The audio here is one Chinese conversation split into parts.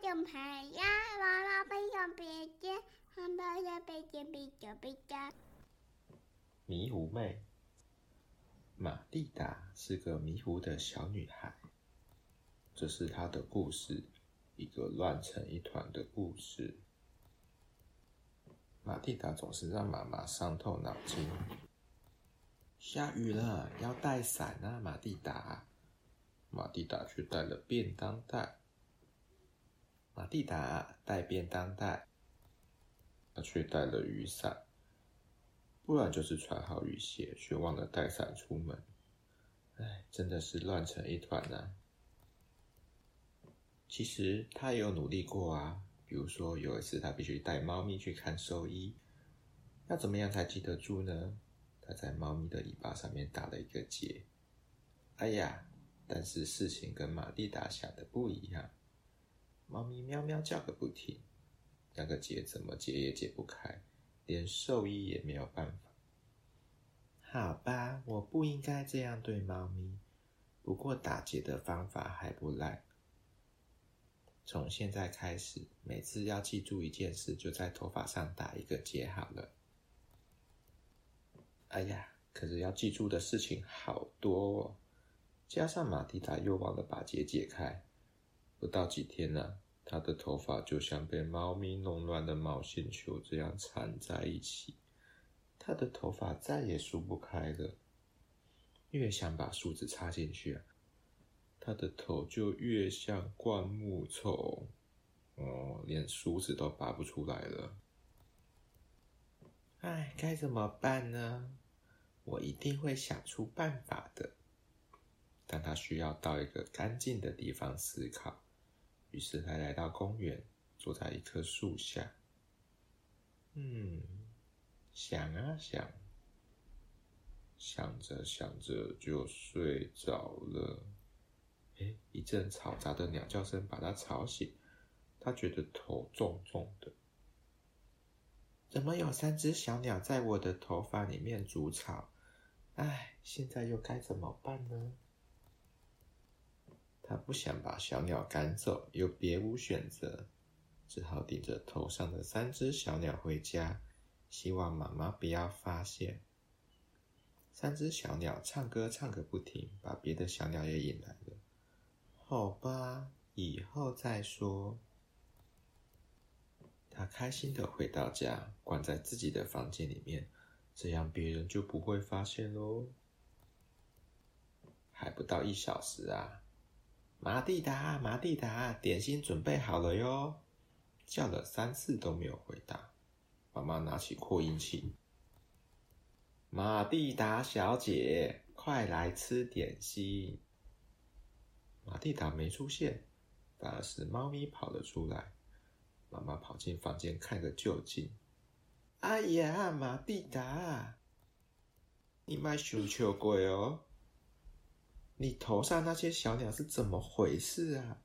种牌呀，娃娃背上背肩，汉堡的背肩背着背着。迷糊妹，玛蒂达是个迷糊的小女孩，这是她的故事，一个乱成一团的故事。玛蒂达总是让妈妈伤透脑筋。下雨了，要带伞啊，玛蒂达。玛蒂达却带了便当袋。玛蒂达带便当袋，他却带了雨伞。不然就是穿好雨鞋，却忘了带伞出门。哎，真的是乱成一团啊！其实他也有努力过啊，比如说有一次他必须带猫咪去看兽医，要怎么样才记得住呢？他在猫咪的尾巴上面打了一个结。哎呀，但是事情跟玛蒂达想的不一样，猫咪喵喵叫个不停，那个结怎么解也解不开。连兽医也没有办法。好吧，我不应该这样对猫咪。不过打结的方法还不赖。从现在开始，每次要记住一件事，就在头发上打一个结好了。哎呀，可是要记住的事情好多哦，加上马蒂达又忘了把结解开，不到几天呢、他的头发就像被猫咪弄乱的毛线球这样缠在一起，他的头发再也梳不开了。越想把梳子插进去啊，他的头就越像灌木丛，哦，连梳子都拔不出来了。哎，该怎么办呢？我一定会想出办法的。但他需要到一个干净的地方思考。于是他来到公园，坐在一棵树下。嗯，想啊想，想着想着就睡着了。诶，一阵嘈杂的鸟叫声把他吵醒，他觉得头重重的。怎么有三只小鸟在我的头发里面筑巢？唉，现在又该怎么办呢？他不想把小鸟赶走，又别无选择，只好顶着头上的三只小鸟回家，希望妈妈不要发现。三只小鸟唱歌唱个不停，把别的小鸟也引来了。好吧，以后再说。他开心的回到家，关在自己的房间里面，这样别人就不会发现喽。还不到一小时啊！玛蒂达，玛蒂达，点心准备好了哟！叫了三次都没有回答。妈妈拿起扩音器：“玛蒂达小姐，快来吃点心。”玛蒂达没出现，反而是猫咪跑了出来。妈妈跑进房间看个究竟。哎呀，玛蒂达，你卖羞羞鬼哦！你头上那些小鸟是怎么回事啊？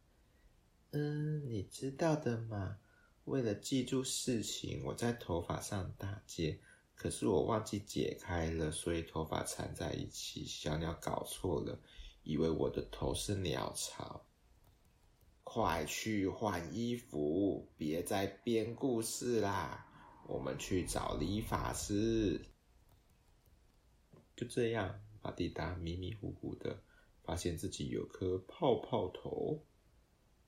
嗯，你知道的嘛。为了记住事情，我在头发上打结，可是我忘记解开了，所以头发缠在一起。小鸟搞错了，以为我的头是鸟巢。快去换衣服，别再编故事啦！我们去找理发师。就这样，玛蒂达迷迷糊糊的。发现自己有颗泡泡头，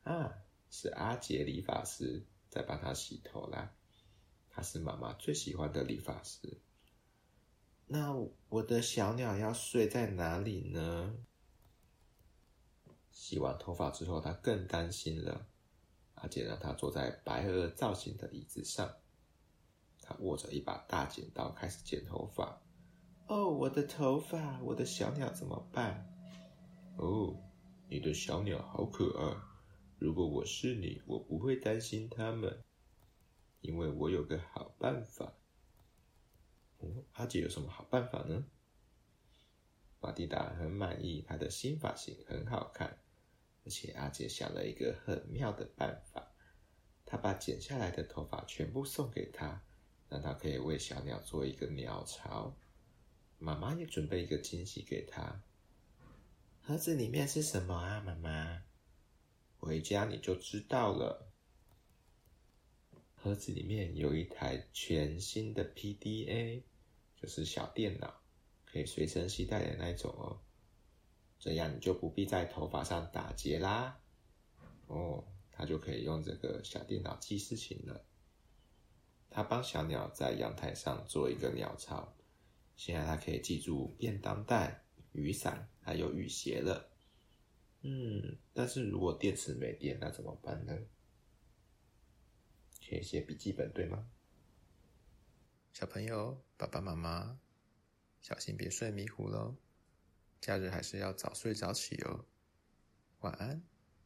啊，是阿杰理发师在帮他洗头啦。他是妈妈最喜欢的理发师。那我的小鸟要睡在哪里呢？洗完头发之后，他更担心了。阿杰让他坐在白鹅造型的椅子上，他握着一把大剪刀开始剪头发。哦，我的头发，我的小鸟怎么办？哦，你的小鸟好可爱。如果我是你，我不会担心它们，因为我有个好办法。哦，阿姐有什么好办法呢？玛蒂达很满意她的新发型，很好看。而且阿姐想了一个很妙的办法，她把剪下来的头发全部送给他，让他可以为小鸟做一个鸟巢。妈妈也准备一个惊喜给他。盒子里面是什么啊，妈妈？回家你就知道了。盒子里面有一台全新的 PDA，就是小电脑，可以随身携带的那种哦。这样你就不必在头发上打结啦。哦，他就可以用这个小电脑记事情了。他帮小鸟在阳台上做一个鸟巢，现在他可以记住便当袋、雨伞还有雨鞋了。嗯，但是如果电池没电，那怎么办呢？可以写笔记本，对吗？小朋友，爸爸妈妈，小心别睡迷糊喽！假日还是要早睡早起哦。晚安。